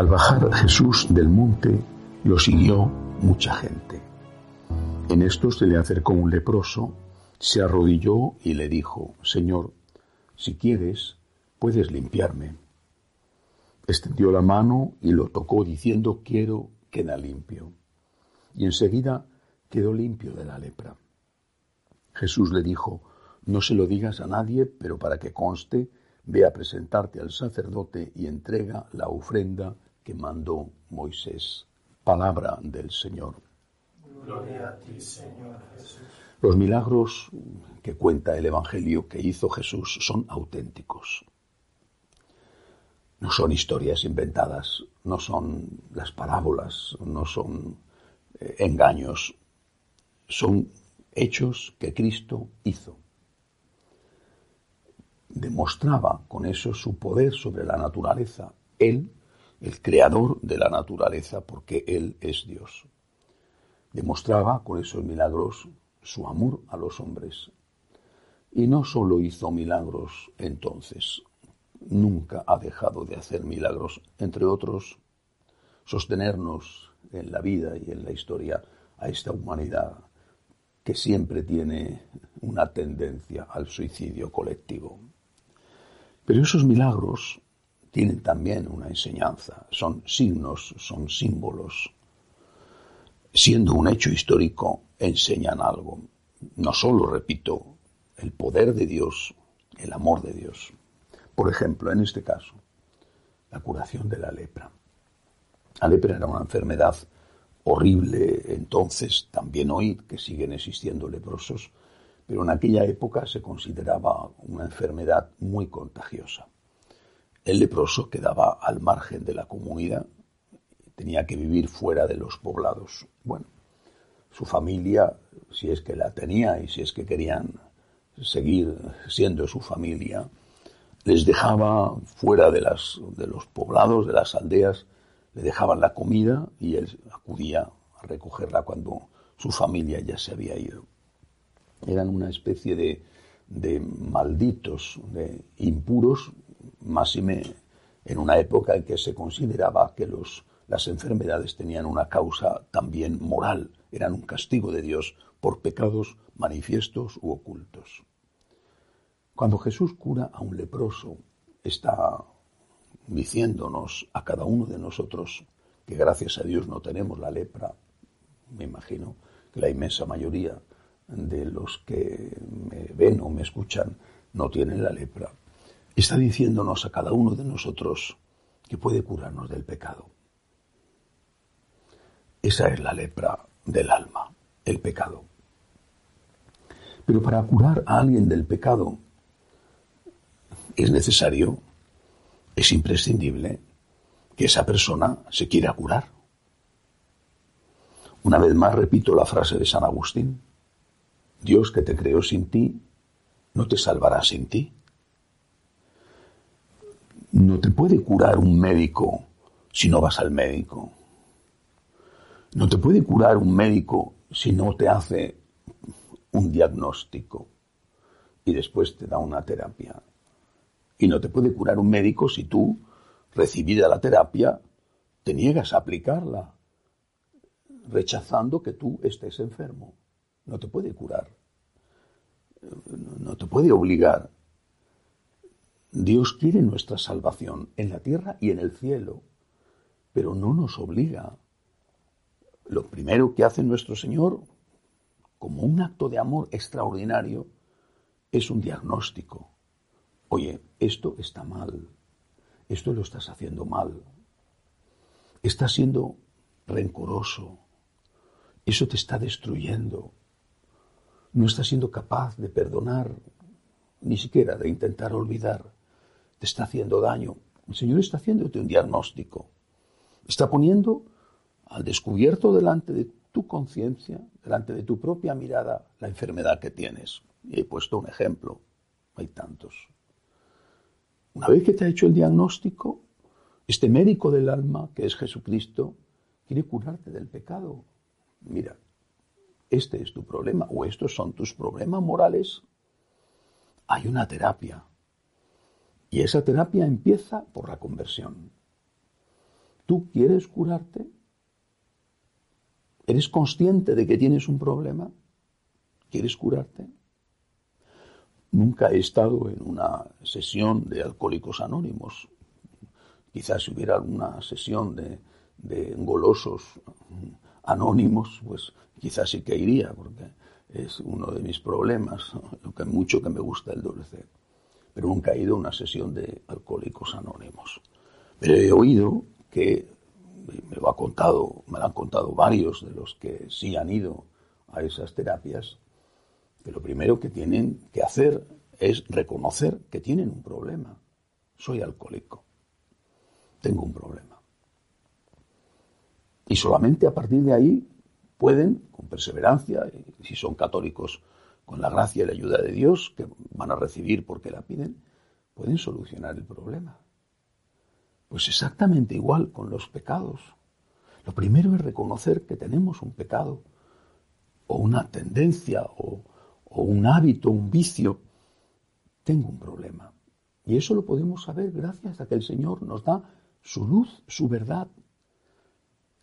Al bajar Jesús del monte, lo siguió mucha gente. En esto se le acercó un leproso, se arrodilló y le dijo, Señor, si quieres, puedes limpiarme. Extendió la mano y lo tocó diciendo, quiero, queda limpio. Y enseguida quedó limpio de la lepra. Jesús le dijo, no se lo digas a nadie, pero para que conste, ve a presentarte al sacerdote y entrega la ofrenda que mandó Moisés. Palabra del Señor. Gloria a ti, Señor Jesús. Los milagros que cuenta el Evangelio que hizo Jesús son auténticos. No son historias inventadas, no son las parábolas, no son eh, engaños, son hechos que Cristo hizo. Demostraba con eso su poder sobre la naturaleza. Él el creador de la naturaleza, porque Él es Dios. Demostraba con esos milagros su amor a los hombres. Y no solo hizo milagros entonces, nunca ha dejado de hacer milagros, entre otros, sostenernos en la vida y en la historia a esta humanidad que siempre tiene una tendencia al suicidio colectivo. Pero esos milagros tienen también una enseñanza, son signos, son símbolos. Siendo un hecho histórico, enseñan algo. No solo, repito, el poder de Dios, el amor de Dios. Por ejemplo, en este caso, la curación de la lepra. La lepra era una enfermedad horrible entonces, también hoy, que siguen existiendo leprosos, pero en aquella época se consideraba una enfermedad muy contagiosa. El leproso quedaba al margen de la comunidad, tenía que vivir fuera de los poblados. Bueno, su familia, si es que la tenía y si es que querían seguir siendo su familia, les dejaba fuera de, los poblados, de las aldeas, le dejaban la comida y él acudía a recogerla cuando su familia ya se había ido. Eran una especie de malditos, de impuros, máxime en una época en que se consideraba que los, las enfermedades tenían una causa también moral, eran un castigo de Dios por pecados manifiestos u ocultos. Cuando Jesús cura a un leproso, está diciéndonos a cada uno de nosotros que gracias a Dios no tenemos la lepra, me imagino que la inmensa mayoría de los que me ven o me escuchan no tienen la lepra está diciéndonos a cada uno de nosotros que puede curarnos del pecado. Esa es la lepra del alma, el pecado. Pero para curar a alguien del pecado es necesario, es imprescindible que esa persona se quiera curar. Una vez más repito la frase de San Agustín, Dios que te creó sin ti, no te salvará sin ti. No te puede curar un médico si no vas al médico. No te puede curar un médico si no te hace un diagnóstico y después te da una terapia. Y no te puede curar un médico si tú, recibida la terapia, te niegas a aplicarla, rechazando que tú estés enfermo. No te puede curar. No te puede obligar Dios quiere nuestra salvación en la tierra y en el cielo, pero no nos obliga. Lo primero que hace nuestro Señor, como un acto de amor extraordinario, es un diagnóstico. Oye, esto está mal, esto lo estás haciendo mal, estás siendo rencoroso, Eso te está destruyendo. No estás siendo capaz de perdonar, ni siquiera de intentar olvidar. Te está haciendo daño. El Señor está haciéndote un diagnóstico. Está poniendo al descubierto delante de tu conciencia, delante de tu propia mirada, la enfermedad que tienes. He puesto un ejemplo. Hay tantos. Una vez que te ha hecho el diagnóstico, este médico del alma, que es Jesucristo, quiere curarte del pecado. Mira, este es tu problema o estos son tus problemas morales. Hay una terapia. Y esa terapia empieza por la conversión. ¿Tú quieres curarte? ¿Eres consciente de que tienes un problema? ¿Quieres curarte? Nunca he estado en una sesión de alcohólicos anónimos. Quizás si hubiera alguna sesión de, de golosos anónimos, pues quizás sí que iría, porque es uno de mis problemas, lo que mucho que me gusta el dulce. Pero nunca he ido a una sesión de alcohólicos anónimos. Pero he oído que me lo ha contado, me lo han contado varios de los que sí han ido a esas terapias, que lo primero que tienen que hacer es reconocer que tienen un problema. Soy alcohólico. Tengo un problema. Y solamente a partir de ahí pueden, con perseverancia, si son católicos, con la gracia y la ayuda de Dios, que van a recibir porque la piden, pueden solucionar el problema. Pues exactamente igual con los pecados. Lo primero es reconocer que tenemos un pecado, o una tendencia, o, o un hábito, un vicio, tengo un problema. Y eso lo podemos saber gracias a que el Señor nos da su luz, su verdad.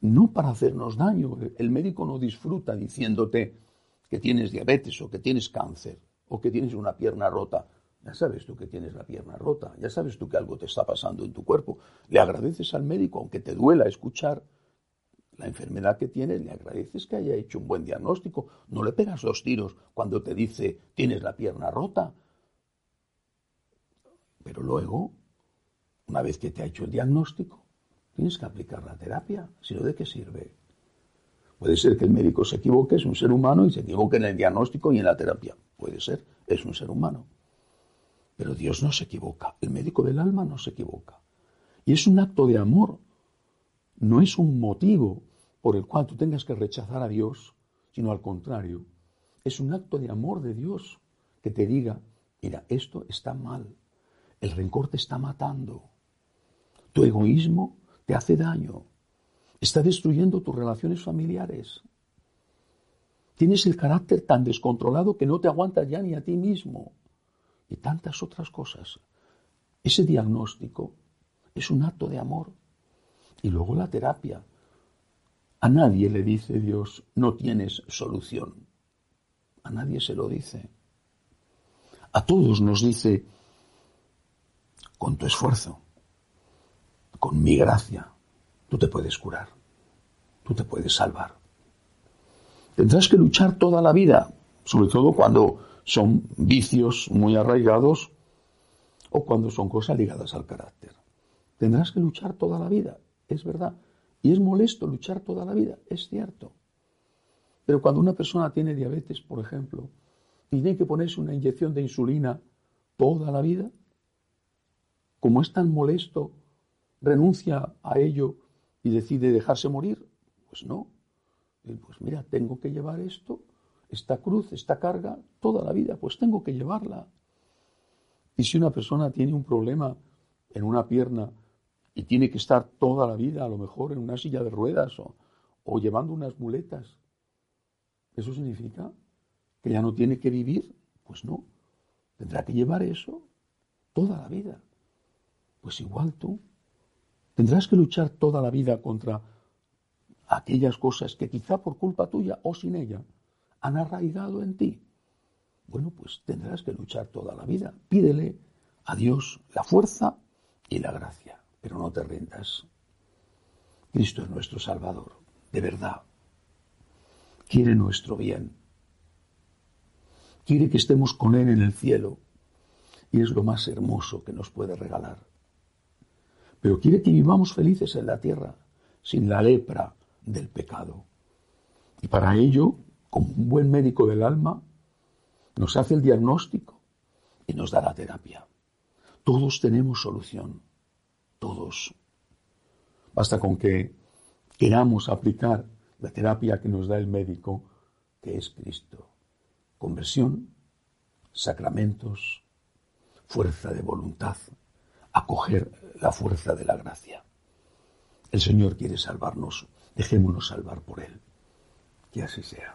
No para hacernos daño. El médico no disfruta diciéndote que tienes diabetes o que tienes cáncer o que tienes una pierna rota. Ya sabes tú que tienes la pierna rota, ya sabes tú que algo te está pasando en tu cuerpo. Le agradeces al médico, aunque te duela escuchar la enfermedad que tienes, le agradeces que haya hecho un buen diagnóstico. No le pegas dos tiros cuando te dice tienes la pierna rota. Pero luego, una vez que te ha hecho el diagnóstico, tienes que aplicar la terapia. Si no, ¿de qué sirve? Puede ser que el médico se equivoque, es un ser humano, y se equivoque en el diagnóstico y en la terapia. Puede ser, es un ser humano. Pero Dios no se equivoca, el médico del alma no se equivoca. Y es un acto de amor no es un motivo por el cual tú tengas que rechazar a Dios, sino al contrario, es un acto de amor de Dios que te diga, mira, esto está mal, el rencor te está matando, tu egoísmo te hace daño, está destruyendo tus relaciones familiares, tienes el carácter tan descontrolado que no te aguantas ya ni a ti mismo y tantas otras cosas. Ese diagnóstico es un acto de amor y luego la terapia. A nadie le dice Dios, no tienes solución. A nadie se lo dice. A todos nos dice, con tu esfuerzo, con mi gracia, tú te puedes curar, tú te puedes salvar. Tendrás que luchar toda la vida, sobre todo cuando son vicios muy arraigados o cuando son cosas ligadas al carácter. Tendrás que luchar toda la vida es verdad. Y es molesto luchar toda la vida, es cierto. Pero cuando una persona tiene diabetes, por ejemplo, y tiene que ponerse una inyección de insulina toda la vida, como es tan molesto, renuncia a ello y decide dejarse morir, pues no. pues mira, tengo que llevar esto, esta cruz, esta carga, toda la vida, pues tengo que llevarla. Y si una persona tiene un problema en una pierna y tiene que estar toda la vida a lo mejor en una silla de ruedas o, o llevando unas muletas. ¿Eso significa que ya no tiene que vivir? Pues no. Tendrá que llevar eso toda la vida. Pues igual tú. Tendrás que luchar toda la vida contra aquellas cosas que quizá por culpa tuya o sin ella han arraigado en ti. Bueno, pues tendrás que luchar toda la vida. Pídele a Dios la fuerza y la gracia pero no te rindas. Cristo es nuestro Salvador, de verdad. Quiere nuestro bien. Quiere que estemos con Él en el cielo y es lo más hermoso que nos puede regalar. Pero quiere que vivamos felices en la tierra, sin la lepra del pecado. Y para ello, como un buen médico del alma, nos hace el diagnóstico y nos da la terapia. Todos tenemos solución, todos. Basta con que queramos aplicar la terapia que nos da el médico, que es Cristo. Conversión, sacramentos, fuerza de voluntad, acoger la fuerza de la gracia. El Señor quiere salvarnos, dejémonos salvar por Él. Que así sea.